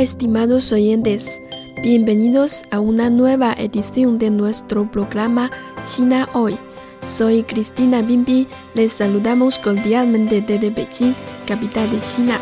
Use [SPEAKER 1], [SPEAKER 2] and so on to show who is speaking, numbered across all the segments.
[SPEAKER 1] Estimados oyentes, bienvenidos a una nueva edición de nuestro programa China Hoy. Soy Cristina Bimbi, les saludamos cordialmente desde Beijing, capital de China.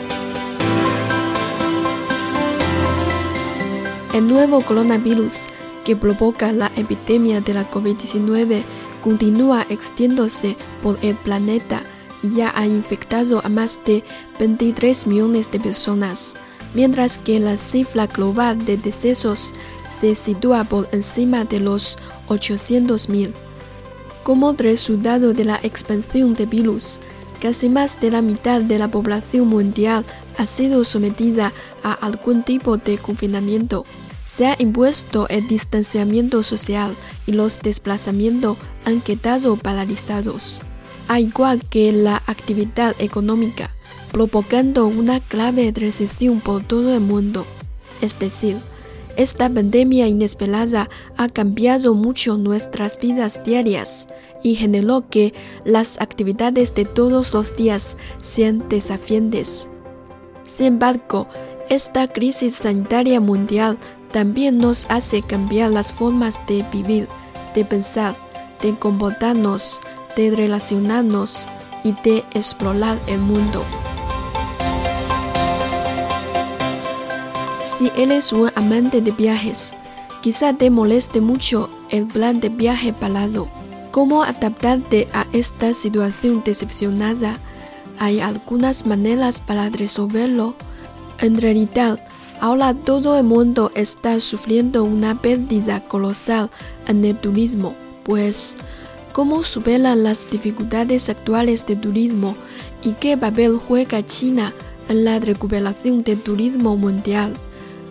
[SPEAKER 1] El nuevo coronavirus que provoca la epidemia de la COVID-19 continúa extendiéndose por el planeta y ya ha infectado a más de 23 millones de personas mientras que la cifra global de decesos se sitúa por encima de los 800.000. Como resultado de la expansión del virus, casi más de la mitad de la población mundial ha sido sometida a algún tipo de confinamiento. Se ha impuesto el distanciamiento social y los desplazamientos han quedado paralizados, al igual que la actividad económica provocando una grave recesión por todo el mundo. Es decir, esta pandemia inesperada ha cambiado mucho nuestras vidas diarias y generó que las actividades de todos los días sean desafiantes. Sin embargo, esta crisis sanitaria mundial también nos hace cambiar las formas de vivir, de pensar, de comportarnos, de relacionarnos y de explorar el mundo. Si eres un amante de viajes, quizá te moleste mucho el plan de viaje parado. ¿Cómo adaptarte a esta situación decepcionada? Hay algunas maneras para resolverlo. En realidad, ahora todo el mundo está sufriendo una pérdida colosal en el turismo, pues ¿cómo superan las dificultades actuales de turismo y qué papel juega China en la recuperación del turismo mundial?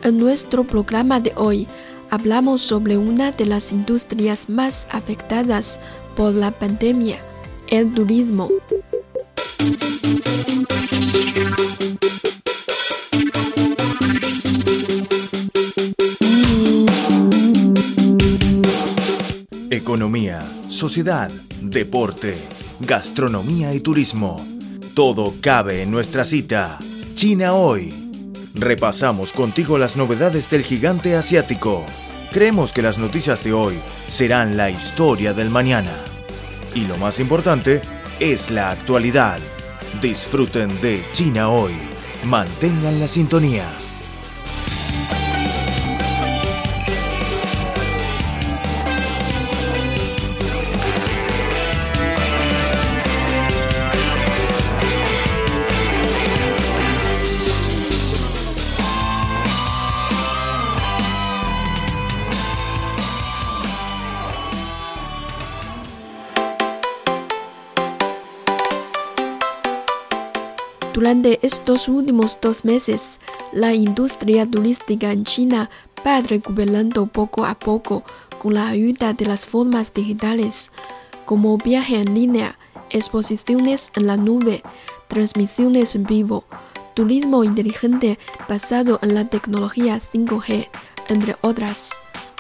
[SPEAKER 1] En nuestro programa de hoy hablamos sobre una de las industrias más afectadas por la pandemia, el turismo.
[SPEAKER 2] Economía, sociedad, deporte, gastronomía y turismo. Todo cabe en nuestra cita. China hoy. Repasamos contigo las novedades del gigante asiático. Creemos que las noticias de hoy serán la historia del mañana. Y lo más importante es la actualidad. Disfruten de China hoy. Mantengan la sintonía.
[SPEAKER 1] Durante estos últimos dos meses, la industria turística en China va recuperando poco a poco con la ayuda de las formas digitales, como viaje en línea, exposiciones en la nube, transmisiones en vivo, turismo inteligente basado en la tecnología 5G, entre otras.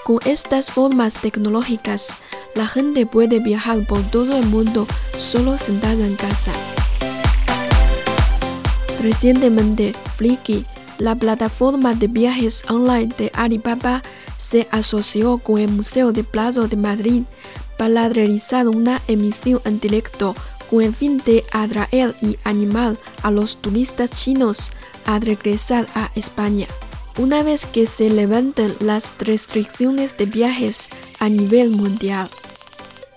[SPEAKER 1] Con estas formas tecnológicas, la gente puede viajar por todo el mundo solo sentada en casa. Recientemente, Flickr, la plataforma de viajes online de Alibaba, se asoció con el Museo de Plazo de Madrid para realizar una emisión en directo con el fin de atraer y animar a los turistas chinos a regresar a España. Una vez que se levanten las restricciones de viajes a nivel mundial,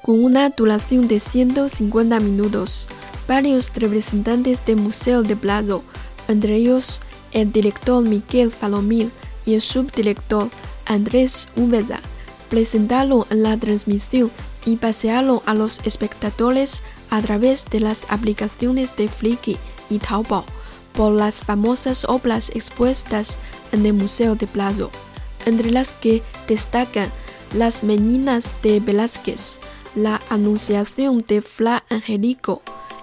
[SPEAKER 1] con una duración de 150 minutos, varios representantes del Museo de Prado, entre ellos el director Miguel Falomir y el subdirector Andrés Úbeda, presentaron en la transmisión y pasearon a los espectadores a través de las aplicaciones de Flickr y Taobao por las famosas obras expuestas en el Museo de Plazo, entre las que destacan Las Meninas de Velázquez, La Anunciación de Fra Angelico,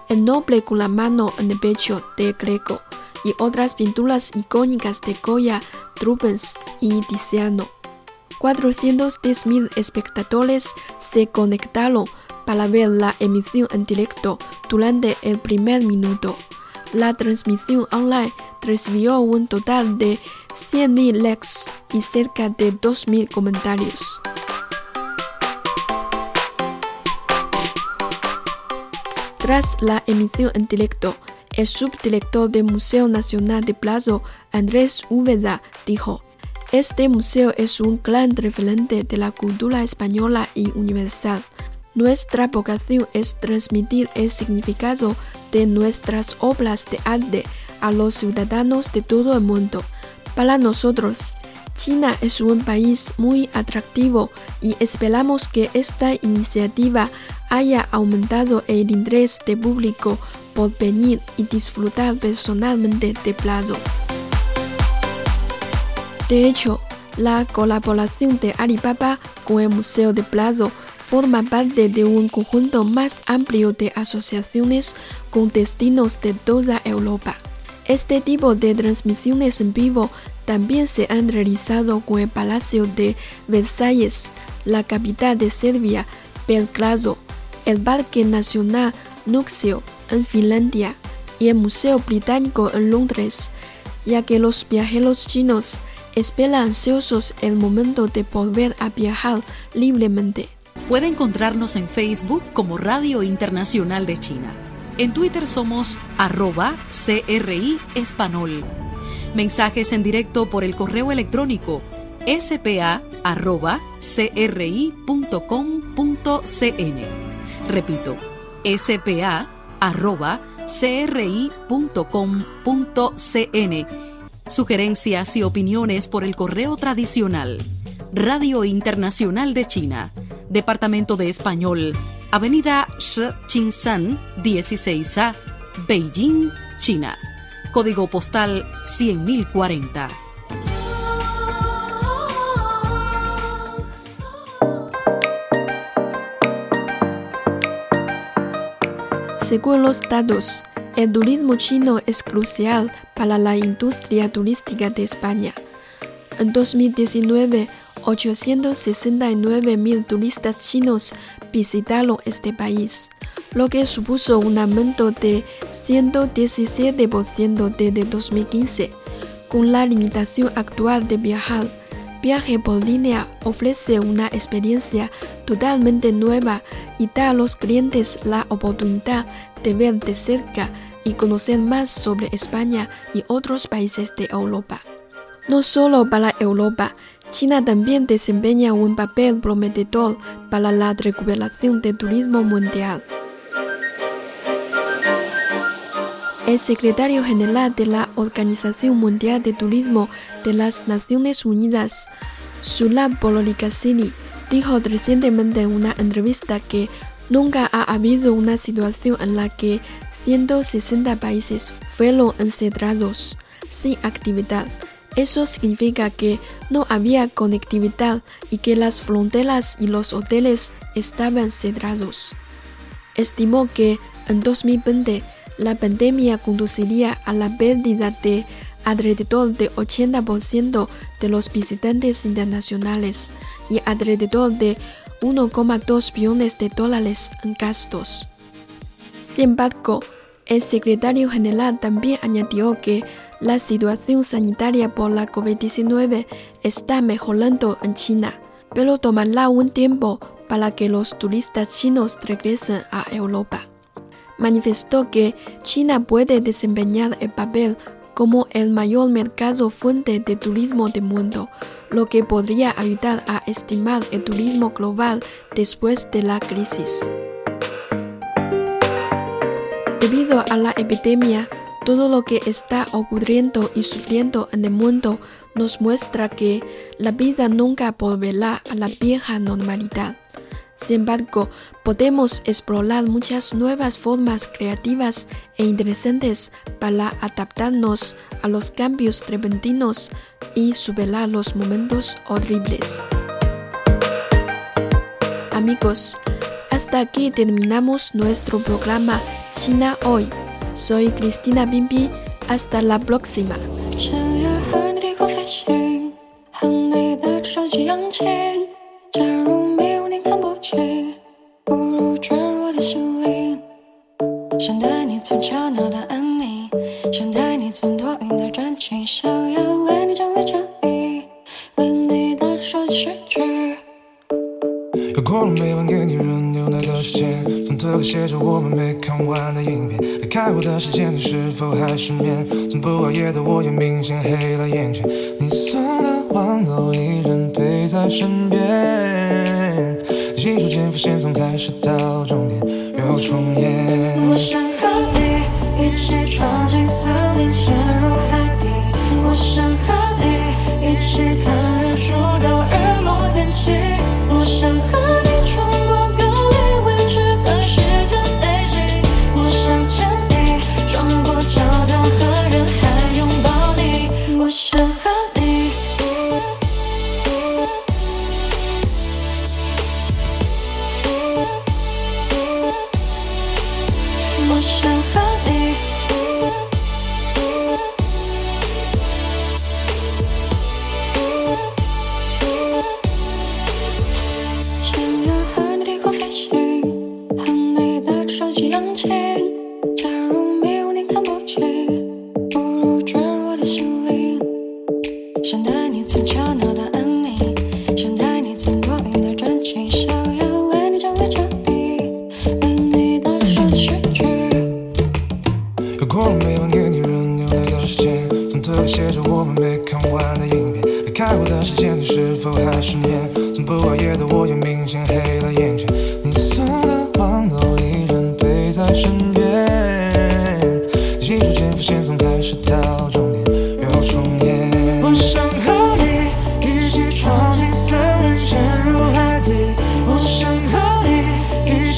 [SPEAKER 1] El Noble con la mano en el pecho de Greco y otras pinturas icónicas de Goya, Rubens y Tiziano. 410.000 espectadores se conectaron para ver la emisión en directo durante el primer minuto. La transmisión online recibió un total de 100.000 likes y cerca de 2.000 comentarios. Tras la emisión en directo, el subdirector del Museo Nacional de Plazo, Andrés Úbeda, dijo, este museo es un gran referente de la cultura española y universal. Nuestra vocación es transmitir el significado de nuestras obras de arte a los ciudadanos de todo el mundo. Para nosotros, China es un país muy atractivo y esperamos que esta iniciativa haya aumentado el interés del público por venir y disfrutar personalmente de Plazo. De hecho, la colaboración de Alibaba con el Museo de Plazo forma parte de un conjunto más amplio de asociaciones con destinos de toda Europa. Este tipo de transmisiones en vivo también se han realizado con el Palacio de Versalles, la capital de Serbia, Belgrado, el Parque Nacional Nuxio en Finlandia y el Museo Británico en Londres, ya que los viajeros chinos espera ansiosos el momento de volver a viajar libremente.
[SPEAKER 3] Puede encontrarnos en Facebook como Radio Internacional de China. En Twitter somos arroba CRI Espanol. Mensajes en directo por el correo electrónico spa.cri.com.cn. Repito, spa.cri.com.cn Sugerencias y opiniones por el correo tradicional. Radio Internacional de China, Departamento de Español, Avenida Shi 16A, Beijing, China. Código postal 100.040.
[SPEAKER 1] Según los datos, el turismo chino es crucial para la industria turística de España. En 2019, 869.000 turistas chinos visitaron este país, lo que supuso un aumento de 117% desde 2015. Con la limitación actual de viajar, Viaje por línea ofrece una experiencia totalmente nueva y da a los clientes la oportunidad de ver de cerca y conocer más sobre España y otros países de Europa. No solo para Europa, China también desempeña un papel prometedor para la recuperación del turismo mundial. El secretario general de la Organización Mundial de Turismo de las Naciones Unidas, Sulab Bololikasini, dijo recientemente en una entrevista que Nunca ha habido una situación en la que 160 países fueron encerrados sin actividad. Eso significa que no había conectividad y que las fronteras y los hoteles estaban cerrados. Estimó que en 2020 la pandemia conduciría a la pérdida de alrededor de 80% de los visitantes internacionales y alrededor de 1,2 billones de dólares en gastos. Sin embargo, el secretario general también añadió que la situación sanitaria por la COVID-19 está mejorando en China, pero tomará un tiempo para que los turistas chinos regresen a Europa. Manifestó que China puede desempeñar el papel como el mayor mercado fuente de turismo del mundo, lo que podría ayudar a estimar el turismo global después de la crisis. Debido a la epidemia, todo lo que está ocurriendo y sucediendo en el mundo nos muestra que la vida nunca volverá a la vieja normalidad. Sin embargo, podemos explorar muchas nuevas formas creativas e interesantes para adaptarnos a los cambios repentinos y superar los momentos horribles. Amigos, hasta aquí terminamos nuestro programa China Hoy. Soy Cristina Bimbi. Hasta la próxima.
[SPEAKER 4] 从吵闹到安妮想带你从多云到转晴想要为你整理衬衣为你到处诗句
[SPEAKER 5] 又过了每晚给你热牛奶的时间从特写着我们没看完的影片离开后的时间你是否还失眠从不熬夜的我也明显黑了眼圈你送的玩偶依然陪在身边。记忆逐渐浮现从开始到终点又重演。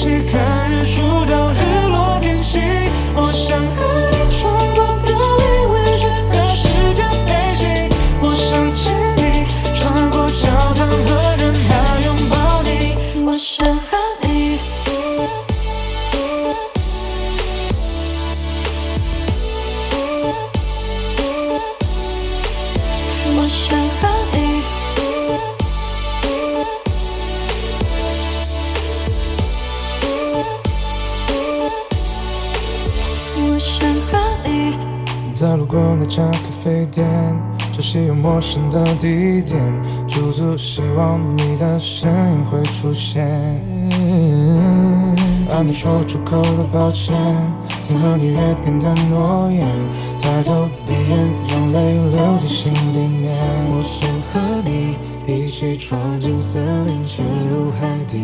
[SPEAKER 5] she can. 那家咖啡店，熟悉又陌生的地点，驻足希望你的身影会出现。还没说出口的抱歉，曾和你约定的诺言，抬头闭眼，让泪流进心里面。
[SPEAKER 6] 我想和你一起闯进森林，潜入海底。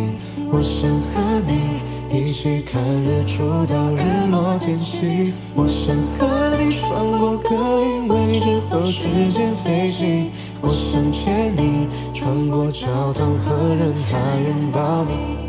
[SPEAKER 6] 我想和你。一起看日出到日落天气，我想和你穿过格林威治和时间飞行，我想见你穿过教堂和人海拥抱你。